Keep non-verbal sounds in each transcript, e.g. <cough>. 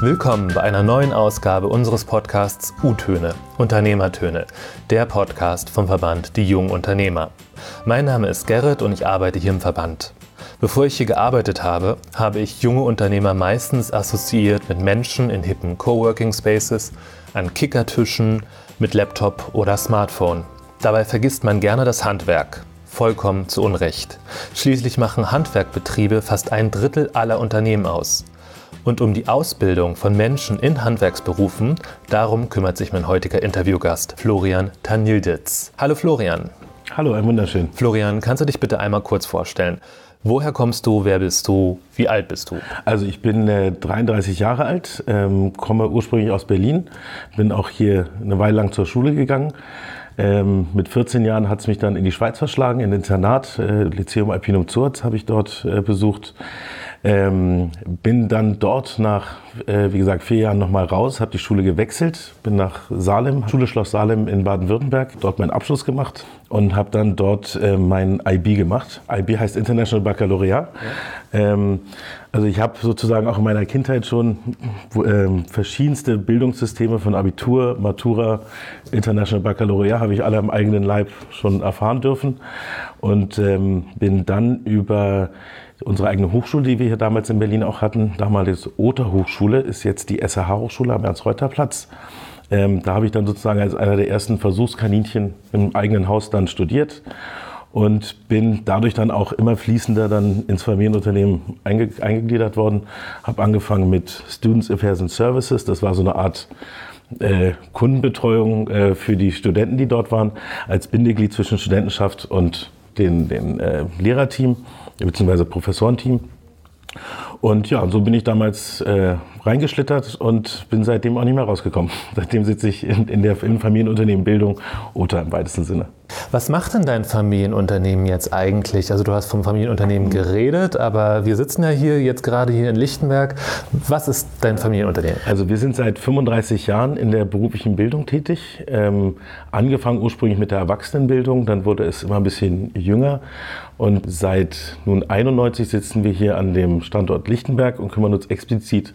Willkommen bei einer neuen Ausgabe unseres Podcasts U-Töne, Unternehmertöne, der Podcast vom Verband Die Jungen Unternehmer. Mein Name ist Gerrit und ich arbeite hier im Verband. Bevor ich hier gearbeitet habe, habe ich junge Unternehmer meistens assoziiert mit Menschen in hippen Coworking Spaces, an Kickertischen, mit Laptop oder Smartphone. Dabei vergisst man gerne das Handwerk. Vollkommen zu Unrecht. Schließlich machen Handwerkbetriebe fast ein Drittel aller Unternehmen aus. Und um die Ausbildung von Menschen in Handwerksberufen, darum kümmert sich mein heutiger Interviewgast, Florian Tanilditz. Hallo Florian. Hallo, ein wunderschön. Florian, kannst du dich bitte einmal kurz vorstellen? Woher kommst du? Wer bist du? Wie alt bist du? Also ich bin äh, 33 Jahre alt, ähm, komme ursprünglich aus Berlin, bin auch hier eine Weile lang zur Schule gegangen. Ähm, mit 14 Jahren hat es mich dann in die Schweiz verschlagen, in den Internat, äh, Lyceum Alpinum Zurz habe ich dort äh, besucht. Ähm, bin dann dort nach, äh, wie gesagt, vier Jahren nochmal raus, habe die Schule gewechselt, bin nach Salem, Schule Schloss Salem in Baden-Württemberg, dort meinen Abschluss gemacht und habe dann dort äh, mein IB gemacht. IB heißt International Baccalaureat. Ja. Ähm, also ich habe sozusagen auch in meiner Kindheit schon äh, verschiedenste Bildungssysteme von Abitur, Matura, International Baccalaureat habe ich alle am eigenen Leib schon erfahren dürfen und ähm, bin dann über Unsere eigene Hochschule, die wir hier damals in Berlin auch hatten, damals Oter Hochschule, ist jetzt die SRH Hochschule am Ernst-Reuter-Platz. Ähm, da habe ich dann sozusagen als einer der ersten Versuchskaninchen im eigenen Haus dann studiert und bin dadurch dann auch immer fließender dann ins Familienunternehmen einge eingegliedert worden. Habe angefangen mit Students Affairs and Services, das war so eine Art äh, Kundenbetreuung äh, für die Studenten, die dort waren, als Bindeglied zwischen Studentenschaft und den, den äh, Lehrerteam beziehungsweise Professorenteam. Und ja, so bin ich damals äh, reingeschlittert und bin seitdem auch nicht mehr rausgekommen. <laughs> Seitdem sitze ich in, in der in Familienunternehmen Bildung oder im weitesten Sinne. Was macht denn dein Familienunternehmen jetzt eigentlich? Also du hast vom Familienunternehmen geredet, aber wir sitzen ja hier jetzt gerade hier in Lichtenberg. Was ist dein Familienunternehmen? Also wir sind seit 35 Jahren in der beruflichen Bildung tätig. Ähm, angefangen ursprünglich mit der Erwachsenenbildung, dann wurde es immer ein bisschen jünger und seit nun 91 sitzen wir hier an dem Standort Lichtenberg und kümmern uns explizit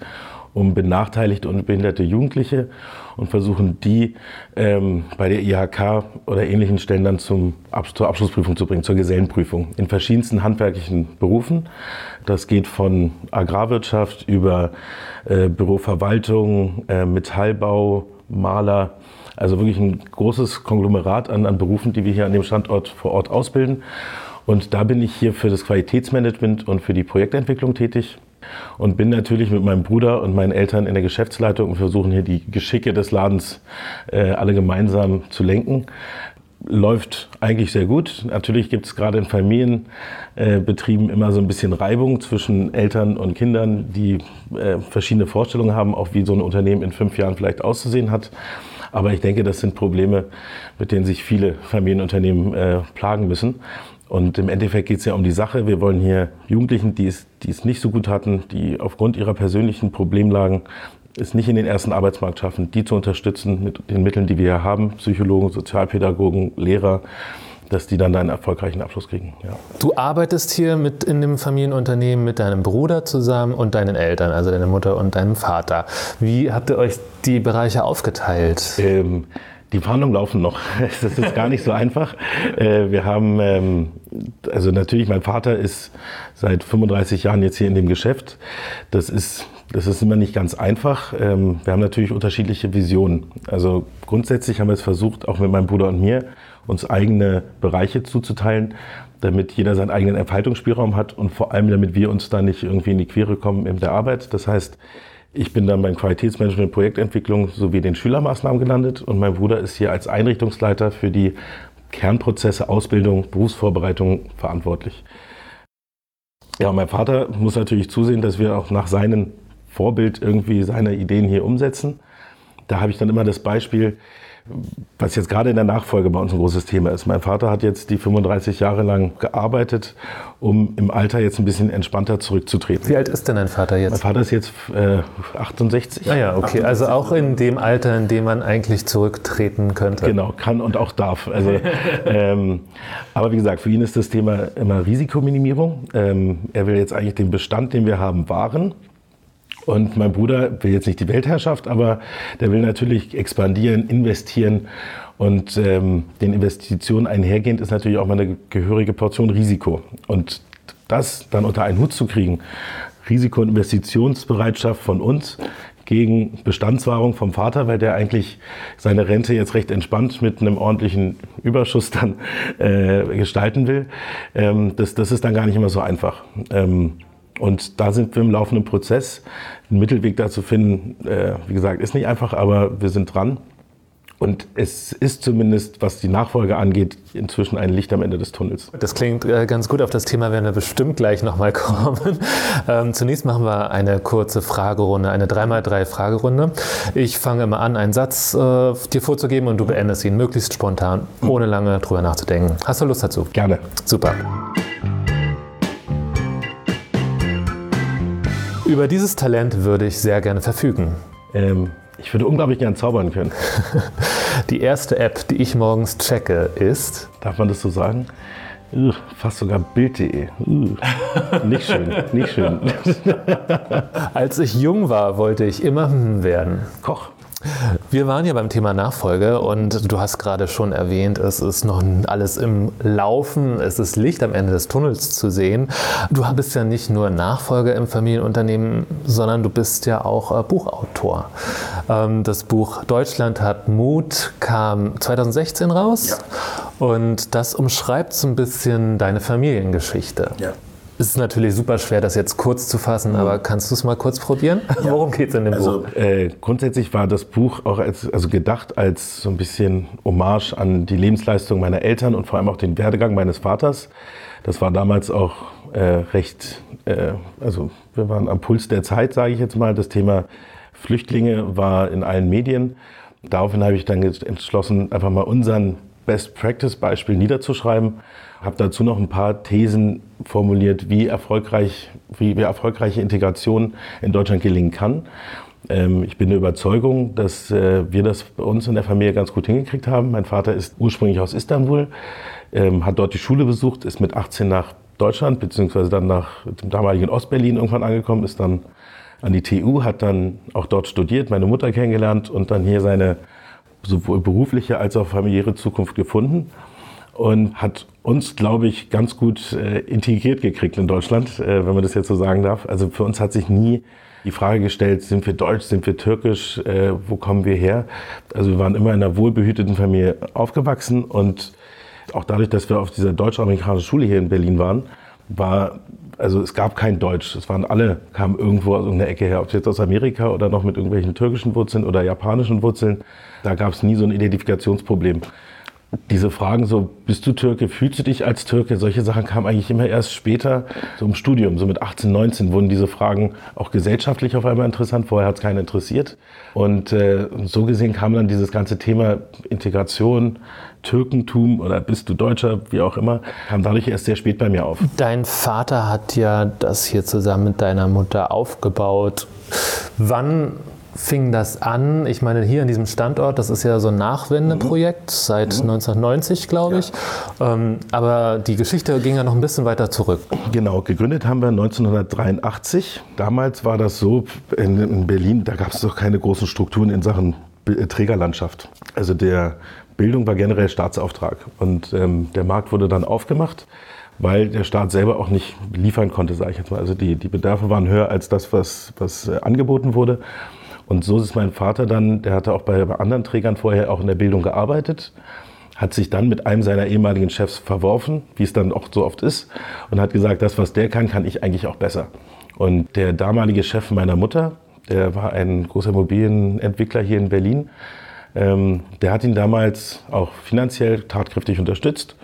um benachteiligte und behinderte Jugendliche und versuchen die ähm, bei der IHK oder ähnlichen Stellen dann zum, zur Abschlussprüfung zu bringen, zur Gesellenprüfung in verschiedensten handwerklichen Berufen. Das geht von Agrarwirtschaft über äh, Büroverwaltung, äh, Metallbau, Maler, also wirklich ein großes Konglomerat an, an Berufen, die wir hier an dem Standort vor Ort ausbilden. Und da bin ich hier für das Qualitätsmanagement und für die Projektentwicklung tätig und bin natürlich mit meinem Bruder und meinen Eltern in der Geschäftsleitung und versuchen hier die Geschicke des Ladens äh, alle gemeinsam zu lenken. Läuft eigentlich sehr gut. Natürlich gibt es gerade in Familienbetrieben äh, immer so ein bisschen Reibung zwischen Eltern und Kindern, die äh, verschiedene Vorstellungen haben, auch wie so ein Unternehmen in fünf Jahren vielleicht auszusehen hat. Aber ich denke, das sind Probleme, mit denen sich viele Familienunternehmen äh, plagen müssen. Und im Endeffekt geht es ja um die Sache. Wir wollen hier Jugendlichen, die es, die es nicht so gut hatten, die aufgrund ihrer persönlichen Problemlagen es nicht in den ersten Arbeitsmarkt schaffen, die zu unterstützen mit den Mitteln, die wir hier haben, Psychologen, Sozialpädagogen, Lehrer, dass die dann einen erfolgreichen Abschluss kriegen. Ja. Du arbeitest hier mit in dem Familienunternehmen mit deinem Bruder zusammen und deinen Eltern, also deiner Mutter und deinem Vater. Wie habt ihr euch die Bereiche aufgeteilt? Ähm, die Verhandlungen laufen noch. <laughs> Das ist gar nicht so einfach. Äh, wir haben, ähm, also natürlich, mein Vater ist seit 35 Jahren jetzt hier in dem Geschäft. Das ist, das ist immer nicht ganz einfach. Ähm, wir haben natürlich unterschiedliche Visionen. Also grundsätzlich haben wir es versucht, auch mit meinem Bruder und mir, uns eigene Bereiche zuzuteilen, damit jeder seinen eigenen Entfaltungsspielraum hat und vor allem, damit wir uns da nicht irgendwie in die Quere kommen in der Arbeit. Das heißt, ich bin dann beim Qualitätsmanagement Projektentwicklung sowie den Schülermaßnahmen gelandet und mein Bruder ist hier als Einrichtungsleiter für die Kernprozesse Ausbildung, Berufsvorbereitung verantwortlich. Ja, mein Vater muss natürlich zusehen, dass wir auch nach seinem Vorbild irgendwie seine Ideen hier umsetzen. Da habe ich dann immer das Beispiel, was jetzt gerade in der Nachfolge bei uns ein großes Thema ist. Mein Vater hat jetzt die 35 Jahre lang gearbeitet, um im Alter jetzt ein bisschen entspannter zurückzutreten. Wie alt ist denn dein Vater jetzt? Mein Vater ist jetzt äh, 68. Ah ja, okay. 68. Also auch in dem Alter, in dem man eigentlich zurücktreten könnte. Genau, kann und auch darf. Also, ähm, aber wie gesagt, für ihn ist das Thema immer Risikominimierung. Ähm, er will jetzt eigentlich den Bestand, den wir haben, wahren Und mein Bruder will jetzt nicht die Weltherrschaft, aber der will natürlich expandieren, investieren. Und ähm, den Investitionen einhergehend ist natürlich auch mal eine gehörige Portion Risiko. Und das dann unter einen Hut zu kriegen, Risiko- und Investitionsbereitschaft von uns gegen Bestandswahrung vom Vater, weil der eigentlich seine Rente jetzt recht entspannt mit einem ordentlichen Überschuss dann äh, gestalten will. Ähm, das, das ist dann gar nicht immer so einfach. Ähm, und da sind wir im laufenden Prozess. Einen Mittelweg dazu finden, äh, wie gesagt, ist nicht einfach, aber wir sind dran. Und es ist zumindest, was die Nachfolge angeht, inzwischen ein Licht am Ende des Tunnels. Das klingt äh, ganz gut. Auf das Thema werden wir bestimmt gleich nochmal <laughs> kommen. Ähm, zunächst machen wir eine kurze Fragerunde, eine 3x3 Fragerunde. Ich fange immer an, einen Satz äh, dir vorzugeben und du beendest ihn möglichst spontan, ohne lange drüber nachzudenken. Hast du Lust dazu? Gerne. Super. Über dieses Talent würde ich sehr gerne verfügen. Ähm, ich würde unglaublich gern zaubern können. <laughs> Die erste App, die ich morgens checke, ist. Darf man das so sagen? Ugh, fast sogar Bild.de. Nicht schön, nicht schön. <laughs> Als ich jung war, wollte ich immer hm werden. Koch. Wir waren ja beim Thema Nachfolge und du hast gerade schon erwähnt, es ist noch alles im Laufen, es ist Licht am Ende des Tunnels zu sehen. Du bist ja nicht nur Nachfolger im Familienunternehmen, sondern du bist ja auch äh, Buchautor. Ähm, das Buch Deutschland hat Mut kam 2016 raus ja. und das umschreibt so ein bisschen deine Familiengeschichte. Ja. Es ist natürlich super schwer, das jetzt kurz zu fassen, aber kannst du es mal kurz probieren? Ja. <laughs> Worum geht es in dem also, Buch? Äh, grundsätzlich war das Buch auch als, also gedacht als so ein bisschen Hommage an die Lebensleistung meiner Eltern und vor allem auch den Werdegang meines Vaters. Das war damals auch äh, recht, äh, also wir waren am Puls der Zeit, sage ich jetzt mal. Das Thema Flüchtlinge war in allen Medien. Daraufhin habe ich dann entschlossen, einfach mal unseren Best-Practice-Beispiel niederzuschreiben. Habe dazu noch ein paar Thesen formuliert, wie, erfolgreich, wie, wie erfolgreiche Integration in Deutschland gelingen kann. Ähm, ich bin der Überzeugung, dass äh, wir das bei uns in der Familie ganz gut hingekriegt haben. Mein Vater ist ursprünglich aus Istanbul, ähm, hat dort die Schule besucht, ist mit 18 nach Deutschland, beziehungsweise dann nach dem damaligen Ostberlin irgendwann angekommen, ist dann an die TU, hat dann auch dort studiert, meine Mutter kennengelernt und dann hier seine sowohl berufliche als auch familiäre Zukunft gefunden und hat uns, glaube ich, ganz gut äh, integriert gekriegt in Deutschland, äh, wenn man das jetzt so sagen darf. Also für uns hat sich nie die Frage gestellt, sind wir deutsch, sind wir türkisch, äh, wo kommen wir her? Also wir waren immer in einer wohlbehüteten Familie aufgewachsen und auch dadurch, dass wir auf dieser deutsch-amerikanischen Schule hier in Berlin waren, war also es gab kein Deutsch. Es waren alle, kamen irgendwo aus irgendeiner Ecke her, ob es jetzt aus Amerika oder noch mit irgendwelchen türkischen Wurzeln oder japanischen Wurzeln. Da gab es nie so ein Identifikationsproblem diese Fragen so, bist du Türke, fühlst du dich als Türke? Solche Sachen kamen eigentlich immer erst später, so im Studium, so mit 18, 19 wurden diese Fragen auch gesellschaftlich auf einmal interessant. Vorher hat es keinen interessiert. Und äh, so gesehen kam dann dieses ganze Thema Integration, Türkentum oder bist du Deutscher, wie auch immer, kam dadurch erst sehr spät bei mir auf. Dein Vater hat ja das hier zusammen mit deiner Mutter aufgebaut. Wann fing das an? Ich meine, hier an diesem Standort, das ist ja so ein Nachwendeprojekt mhm. seit mhm. 1990, glaube ich. Ja. Ähm, aber die Geschichte ging ja noch ein bisschen weiter zurück. Genau, gegründet haben wir 1983. Damals war das so, in, in Berlin, da gab es doch keine großen Strukturen in Sachen äh, Trägerlandschaft. Also der Bildung war generell Staatsauftrag. Und ähm, der Markt wurde dann aufgemacht weil der Staat selber auch nicht liefern konnte, sage ich jetzt mal. Also die, die Bedarfe waren höher als das, was, was äh, angeboten wurde. Und so ist mein Vater dann, der hatte auch bei anderen Trägern vorher auch in der Bildung gearbeitet, hat sich dann mit einem seiner ehemaligen Chefs verworfen, wie es dann auch so oft ist, und hat gesagt, das, was der kann, kann ich eigentlich auch besser. Und der damalige Chef meiner Mutter, der war ein großer Immobilienentwickler hier in Berlin, ähm, der hat ihn damals auch finanziell tatkräftig unterstützt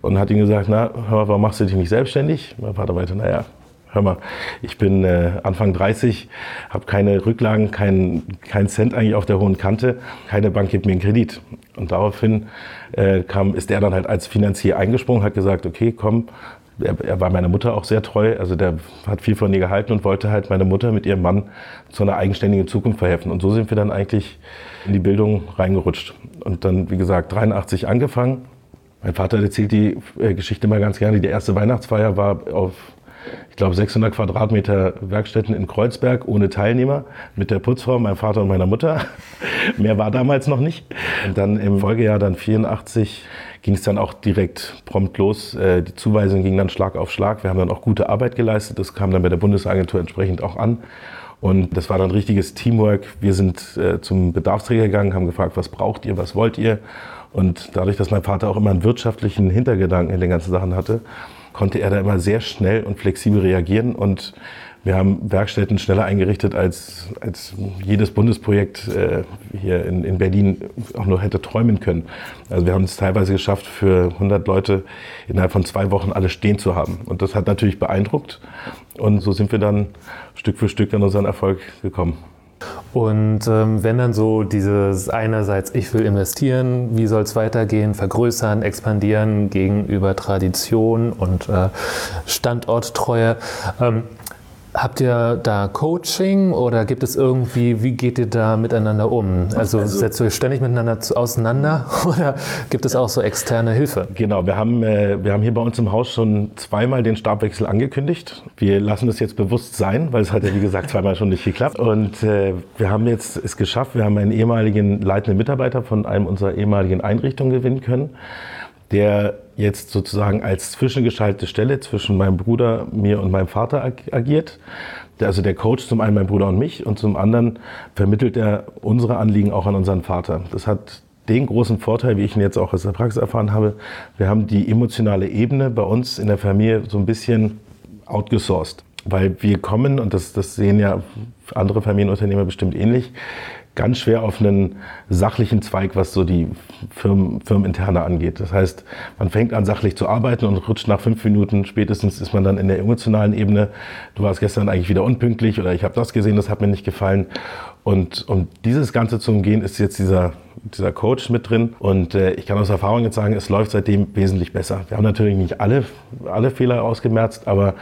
und hat ihm gesagt, na, hör mal, warum machst du dich nicht selbstständig? Mein Vater meinte, naja, hör mal, ich bin äh, Anfang 30, habe keine Rücklagen, kein, kein Cent eigentlich auf der hohen Kante, keine Bank gibt mir einen Kredit. Und daraufhin äh, kam, ist er dann halt als Finanzier eingesprungen, hat gesagt, okay, komm, er, er, war meiner Mutter auch sehr treu, also der hat viel von ihr gehalten und wollte halt meine Mutter mit ihrem Mann zu einer eigenständigen Zukunft verhelfen. Und so sind wir dann eigentlich in die Bildung reingerutscht. Und dann, wie gesagt, 83 angefangen. Mein Vater erzählt die äh, Geschichte mal ganz gerne. Die erste Weihnachtsfeier war auf ich glaube, 600 Quadratmeter Werkstätten in Kreuzberg ohne Teilnehmer mit der Putzfrau, meinem Vater und meiner Mutter. <laughs> Mehr war damals noch nicht. Und dann im Folgejahr, dann 84, ging es dann auch direkt prompt los. Äh, die Zuweisung ging dann Schlag auf Schlag. Wir haben dann auch gute Arbeit geleistet. Das kam dann bei der Bundesagentur entsprechend auch an. Und das war dann richtiges Teamwork. Wir sind äh, zum Bedarfsträger gegangen, haben gefragt, was braucht ihr, was wollt ihr? Und dadurch, dass mein Vater auch immer einen wirtschaftlichen Hintergedanken in den ganzen Sachen hatte, konnte er da immer sehr schnell und flexibel reagieren und wir haben Werkstätten schneller eingerichtet, als, als jedes Bundesprojekt äh, hier in, in Berlin auch nur hätte träumen können. Also wir haben es teilweise geschafft, für 100 Leute innerhalb von zwei Wochen alle stehen zu haben. Und das hat natürlich beeindruckt. Und so sind wir dann Stück für Stück an unseren Erfolg gekommen. Und ähm, wenn dann so dieses einerseits, ich will investieren, wie soll es weitergehen, vergrößern, expandieren gegenüber Tradition und äh, Standorttreue. Ähm, Habt ihr da Coaching oder gibt es irgendwie, wie geht ihr da miteinander um? Also, also setzt ihr euch ständig miteinander auseinander <laughs> oder gibt es auch so externe Hilfe? Genau, wir haben, äh, wir haben hier bei uns im Haus schon zweimal den Stabwechsel angekündigt. Wir lassen das jetzt bewusst sein, weil es hat ja wie gesagt zweimal schon nicht geklappt. Und äh, wir haben jetzt es geschafft, wir haben einen ehemaligen leitenden Mitarbeiter von einem unserer ehemaligen Einrichtungen gewinnen können der jetzt sozusagen als zwischengeschaltete Stelle zwischen meinem Bruder, mir und meinem Vater agiert. Also der Coach zum einen mein Bruder und mich und zum anderen vermittelt er unsere Anliegen auch an unseren Vater. Das hat den großen Vorteil, wie ich ihn jetzt auch aus der Praxis erfahren habe, wir haben die emotionale Ebene bei uns in der Familie so ein bisschen outgesourced. Weil wir kommen, und das, das sehen ja andere Familienunternehmer bestimmt ähnlich, ganz schwer auf einen sachlichen Zweig, was so die Firmen, Firmeninterne angeht. Das heißt, man fängt an, sachlich zu arbeiten und rutscht nach fünf Minuten spätestens ist man dann in der emotionalen Ebene. Du warst gestern eigentlich wieder unpünktlich oder ich habe das gesehen, das hat mir nicht gefallen. Und um dieses Ganze zu umgehen, ist jetzt dieser, dieser Coach mit drin. Und äh, ich kann aus Erfahrung jetzt sagen, es läuft seitdem wesentlich besser. Wir haben natürlich nicht alle, alle Fehler ausgemerzt, aber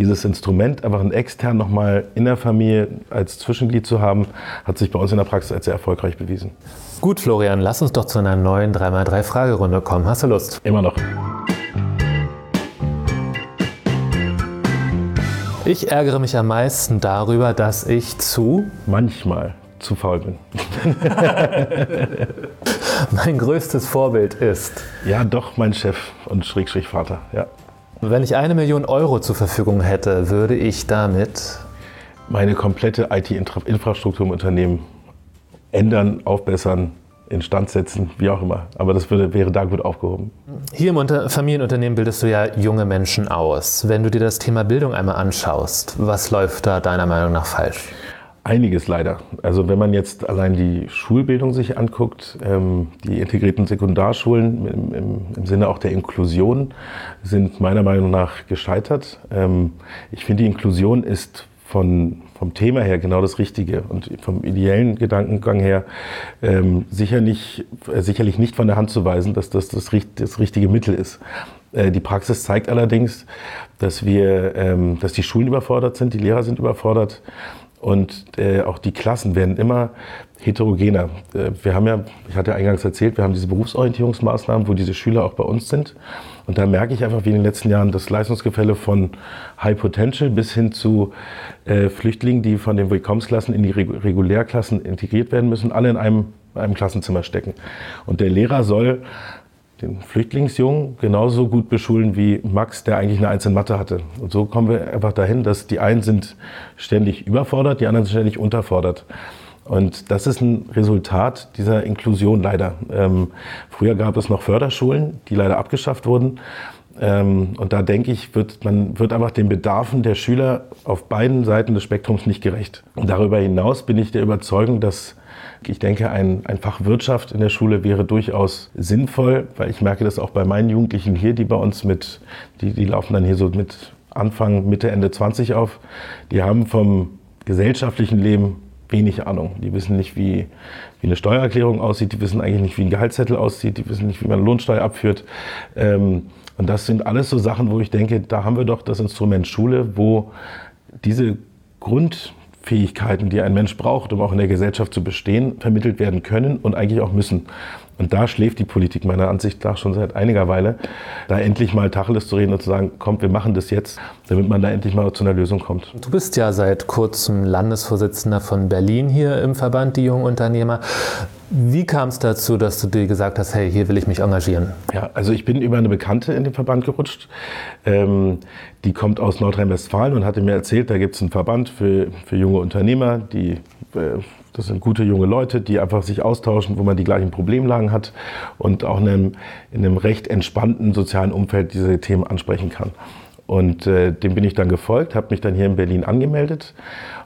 dieses Instrument einfach ein extern nochmal in der Familie als Zwischenglied zu haben, hat sich bei uns in der Praxis als sehr erfolgreich bewiesen. Gut, Florian, lass uns doch zu einer neuen 3x3-Fragerunde kommen. Hast du Lust? Immer noch. Ich ärgere mich am meisten darüber, dass ich zu. Manchmal zu faul bin. <laughs> mein größtes Vorbild ist. Ja, doch mein Chef und Schrägstrich Vater, ja. Wenn ich eine Million Euro zur Verfügung hätte, würde ich damit meine komplette IT-Infrastruktur im Unternehmen ändern, aufbessern, instand setzen, wie auch immer. Aber das würde, wäre da gut aufgehoben. Hier im Familienunternehmen bildest du ja junge Menschen aus. Wenn du dir das Thema Bildung einmal anschaust, was läuft da deiner Meinung nach falsch? Einiges leider. Also wenn man jetzt allein die Schulbildung sich anguckt, ähm, die integrierten Sekundarschulen im, Sinne auch der Inklusion sind meiner Meinung nach gescheitert. Ähm, ich finde, die Inklusion ist von, vom Thema her genau das Richtige und vom ideellen Gedankengang her ähm, äh, sicherlich nicht von der Hand zu weisen, dass das das, das richtige Mittel ist. Äh, die Praxis zeigt allerdings, dass wir, ähm, dass die Schulen überfordert sind, die Lehrer sind überfordert und äh, auch die Klassen werden immer heterogener. Äh, wir haben ja, ich hatte eingangs erzählt, wir haben diese Berufsorientierungsmaßnahmen, wo diese Schüler auch bei uns sind. Und da merke ich einfach, wie in den letzten Jahren das Leistungsgefälle von High Potential bis hin zu äh, Flüchtlingen, die von den Willkommensklassen in die Regulärklassen integriert werden müssen, alle in einem, einem Klassenzimmer stecken. Und der Lehrer soll den Flüchtlingsjungen genauso gut beschulen wie Max, der eigentlich eine Eins in Mathe hatte. Und so kommen wir einfach dahin, dass die einen sind ständig überfordert, die anderen sind ständig unterfordert. Und das ist ein Resultat dieser Inklusion leider. Ähm, früher gab es noch Förderschulen, die leider abgeschafft wurden. Ähm, und da denke ich, wird, man wird einfach den Bedarfen der Schüler auf beiden Seiten des Spektrums nicht gerecht. Und darüber hinaus bin ich der Überzeugung, dass ich denke, ein, ein Fach Wirtschaft in der Schule wäre durchaus sinnvoll, weil ich merke das auch bei meinen Jugendlichen hier, die bei uns mit, die, die laufen dann hier so mit Anfang, Mitte, Ende 20 auf. Die haben vom gesellschaftlichen Leben wenig Ahnung. Die wissen nicht, wie, wie eine Steuererklärung aussieht, die wissen eigentlich nicht, wie ein Gehaltszettel aussieht, die wissen nicht, wie man Lohnsteuer abführt. Ähm, und das sind alles so Sachen, wo ich denke, da haben wir doch das Instrument Schule, wo diese Grund Fähigkeiten, die ein Mensch braucht, um auch in der Gesellschaft zu bestehen, vermittelt werden können und eigentlich auch müssen. Und da schläft die Politik meiner Ansicht nach schon seit einiger Weile, da endlich mal Tacheles zu reden und zu sagen, kommt, wir machen das jetzt, damit man da endlich mal zu einer Lösung kommt. Du bist ja seit kurzem Landesvorsitzender von Berlin hier im Verband Die Jungen Unternehmer. Wie kam es dazu, dass du dir gesagt hast, hey, hier will ich mich engagieren? Ja, also ich bin über eine Bekannte in den Verband gerutscht. Ähm, die kommt aus Nordrhein-Westfalen und hatte mir erzählt, da gibt es einen Verband für, für junge Unternehmer, die äh, das sind gute junge Leute, die einfach sich austauschen, wo man die gleichen Problemlagen hat und auch in einem, in einem recht entspannten sozialen Umfeld diese Themen ansprechen kann. Und äh, dem bin ich dann gefolgt, habe mich dann hier in Berlin angemeldet,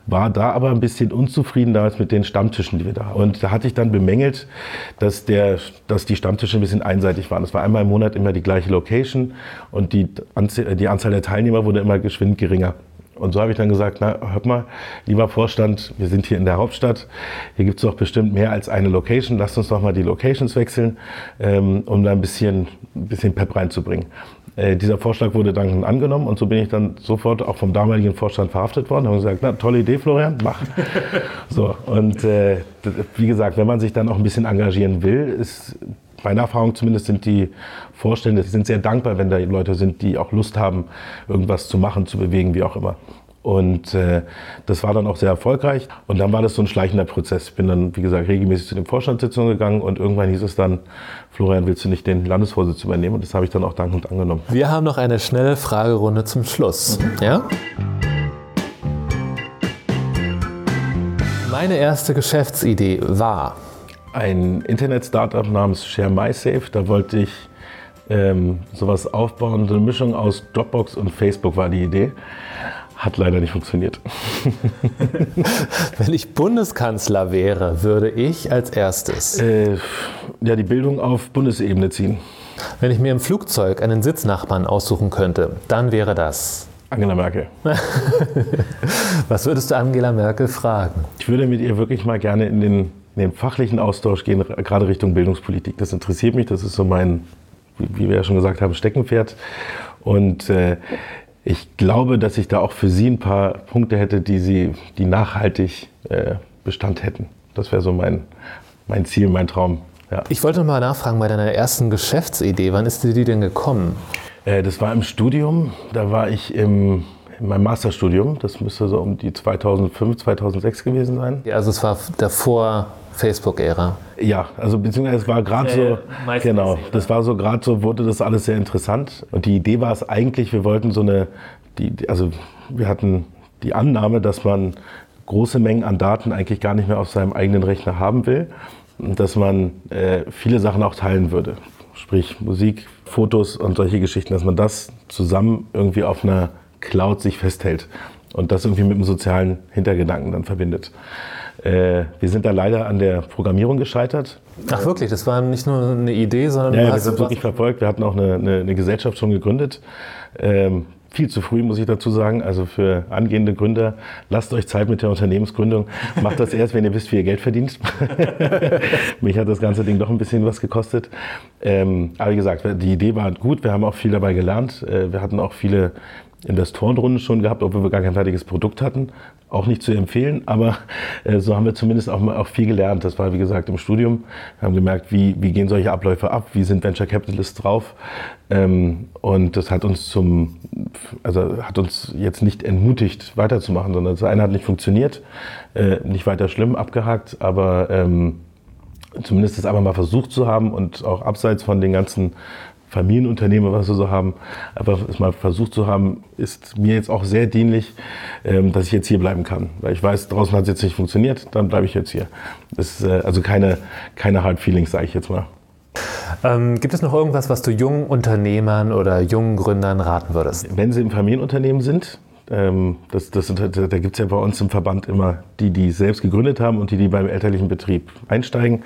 war da aber ein bisschen unzufrieden damals mit den Stammtischen, die wir da haben. Und da hatte ich dann bemängelt, dass, der, dass die Stammtische ein bisschen einseitig waren. Es war einmal im Monat immer die gleiche Location und die, die Anzahl der Teilnehmer wurde immer geschwind geringer. Und so habe ich dann gesagt, na, hört mal, lieber Vorstand, wir sind hier in der Hauptstadt, hier gibt es doch bestimmt mehr als eine Location, lasst uns doch mal die Locations wechseln, ähm, um da ein bisschen, ein bisschen Pep reinzubringen. Äh, dieser Vorschlag wurde dann angenommen und so bin ich dann sofort auch vom damaligen Vorstand verhaftet worden. Haben gesagt, na, tolle Idee, Florian, mach. <laughs> so, und äh, wie gesagt, wenn man sich dann auch ein bisschen engagieren will, ist meine Erfahrung zumindest sind die Vorstände sind sehr dankbar, wenn da Leute sind, die auch Lust haben, irgendwas zu machen, zu bewegen, wie auch immer. Und äh, das war dann auch sehr erfolgreich. Und dann war das so ein schleichender Prozess. Ich bin dann, wie gesagt, regelmäßig zu den Vorstandssitzungen gegangen und irgendwann hieß es dann, Florian, willst du nicht den Landesvorsitz übernehmen? Und das habe ich dann auch dankend angenommen. Wir haben noch eine schnelle Fragerunde zum Schluss. Ja? Meine erste Geschäftsidee war, ein Internet-Startup namens Share MySafe. Da wollte ich ähm, sowas aufbauen. So eine Mischung aus Dropbox und Facebook war die Idee. Hat leider nicht funktioniert. <laughs> Wenn ich Bundeskanzler wäre, würde ich als erstes äh, ja, die Bildung auf Bundesebene ziehen. Wenn ich mir im Flugzeug einen Sitznachbarn aussuchen könnte, dann wäre das Angela Merkel. <laughs> Was würdest du Angela Merkel fragen? Ich würde mit ihr wirklich mal gerne in den in den fachlichen Austausch gehen, gerade Richtung Bildungspolitik. Das interessiert mich, das ist so mein, wie wir ja schon gesagt haben, Steckenpferd. Und äh, ich glaube, dass ich da auch für Sie ein paar Punkte hätte, die Sie, die nachhaltig äh, Bestand hätten. Das wäre so mein, mein Ziel, mein Traum. Ja. Ich wollte noch mal nachfragen bei deiner ersten Geschäftsidee. Wann ist dir die denn gekommen? Äh, das war im Studium. Da war ich im in meinem Masterstudium. Das müsste so um die 2005, 2006 gewesen sein. Ja, also es war davor Facebook-Ära. Ja, also beziehungsweise es war gerade so, äh, genau, das war so gerade so, wurde das alles sehr interessant. Und die Idee war es eigentlich, wir wollten so eine, die, also wir hatten die Annahme, dass man große Mengen an Daten eigentlich gar nicht mehr auf seinem eigenen Rechner haben will und dass man äh, viele Sachen auch teilen würde. Sprich Musik, Fotos und solche Geschichten, dass man das zusammen irgendwie auf einer Cloud sich festhält und das irgendwie mit dem sozialen Hintergedanken dann verbindet. Äh, wir sind da leider an der Programmierung gescheitert. Ach wirklich, das war nicht nur eine Idee, sondern... Ja, wir sind wirklich verfolgt. Wir hatten auch eine, eine, eine Gesellschaft schon gegründet. Ähm, viel zu früh, muss ich dazu sagen. Also für angehende Gründer, lasst euch Zeit mit der Unternehmensgründung. Macht das <laughs> erst, wenn ihr wisst, wie ihr Geld verdient. <laughs> Mich hat das ganze Ding doch ein bisschen was gekostet. Ähm, aber wie gesagt, die Idee war gut. Wir haben auch viel dabei gelernt. Äh, wir hatten auch viele Investorenrunden schon gehabt, obwohl wir gar kein fertiges Produkt hatten. Auch nicht zu empfehlen, aber äh, so haben wir zumindest auch, mal, auch viel gelernt. Das war, wie gesagt, im Studium. Wir haben gemerkt, wie, wie gehen solche Abläufe ab, wie sind Venture Capitalists drauf. Ähm, und das hat uns zum, also hat uns jetzt nicht entmutigt, weiterzumachen, sondern das eine hat nicht funktioniert, äh, nicht weiter schlimm, abgehakt, aber ähm, zumindest das einfach mal versucht zu haben und auch abseits von den ganzen Familienunternehmen, was wir so haben, einfach es mal versucht zu haben, ist mir jetzt auch sehr dienlich, ähm, dass ich jetzt hier bleiben kann. Weil ich weiß, draußen hat es jetzt nicht funktioniert, dann bleibe ich jetzt hier. Das ist äh, also keine, keine Hard Feelings, sage ich jetzt mal. Ähm, gibt es noch irgendwas, was du jungen Unternehmern oder jungen Gründern raten würdest? Wenn sie im Familienunternehmen sind, ähm, das, das, da gibt es ja bei uns im Verband immer die, die selbst gegründet haben und die, die beim elterlichen Betrieb einsteigen.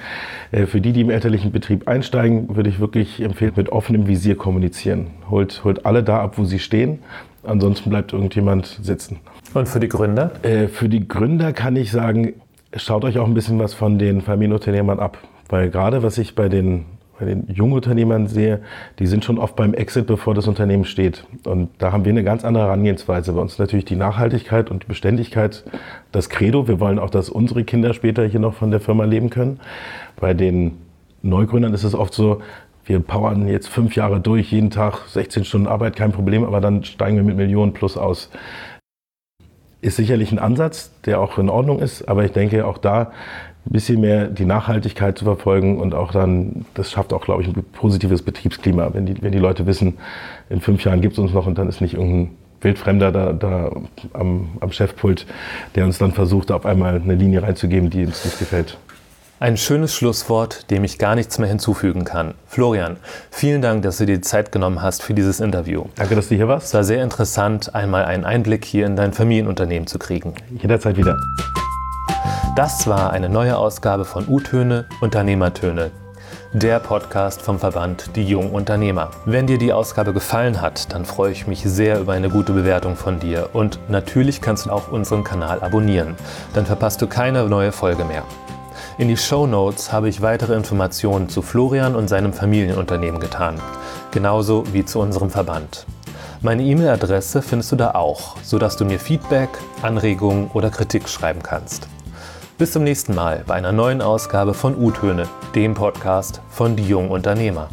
Äh, für die, die im elterlichen Betrieb einsteigen, würde ich wirklich empfehlen, mit offenem Visier kommunizieren. Holt, holt alle da ab, wo sie stehen. Ansonsten bleibt irgendjemand sitzen. Und für die Gründer? Äh, für die Gründer kann ich sagen, schaut euch auch ein bisschen was von den Familienunternehmern ab. Weil gerade was ich bei den bei den Jungunternehmern sehe, die sind schon oft beim Exit, bevor das Unternehmen steht. Und da haben wir eine ganz andere Herangehensweise. Bei uns natürlich die Nachhaltigkeit und die Beständigkeit das Credo. Wir wollen auch, dass unsere Kinder später hier noch von der Firma leben können. Bei den Neugründern ist es oft so, wir powern jetzt fünf Jahre durch, jeden Tag 16 Stunden Arbeit, kein Problem, aber dann steigen wir mit Millionen plus aus. Ist sicherlich ein Ansatz, der auch in Ordnung ist, aber ich denke auch da ein bisschen mehr die Nachhaltigkeit zu verfolgen und auch dann, das schafft auch, glaube ich, ein positives Betriebsklima, wenn die, wenn die Leute wissen, in fünf Jahren gibt es uns noch und dann ist nicht irgendein Wildfremder da, da am, am Chefpult, der uns dann versucht, auf einmal eine Linie reinzugeben, die uns nicht gefällt. Ein schönes Schlusswort, dem ich gar nichts mehr hinzufügen kann. Florian, vielen Dank, dass du dir die Zeit genommen hast für dieses Interview. Danke, dass du hier warst. Es war sehr interessant, einmal einen Einblick hier in dein Familienunternehmen zu kriegen. Jederzeit wieder. Das war eine neue Ausgabe von U-Töne, Unternehmertöne, der Podcast vom Verband Die Jungen Unternehmer. Wenn dir die Ausgabe gefallen hat, dann freue ich mich sehr über eine gute Bewertung von dir. Und natürlich kannst du auch unseren Kanal abonnieren. Dann verpasst du keine neue Folge mehr. In die Show Notes habe ich weitere Informationen zu Florian und seinem Familienunternehmen getan. Genauso wie zu unserem Verband. Meine E-Mail-Adresse findest du da auch, sodass du mir Feedback, Anregungen oder Kritik schreiben kannst. Bis zum nächsten Mal bei einer neuen Ausgabe von U-Töne, dem Podcast von Die Jungen Unternehmer.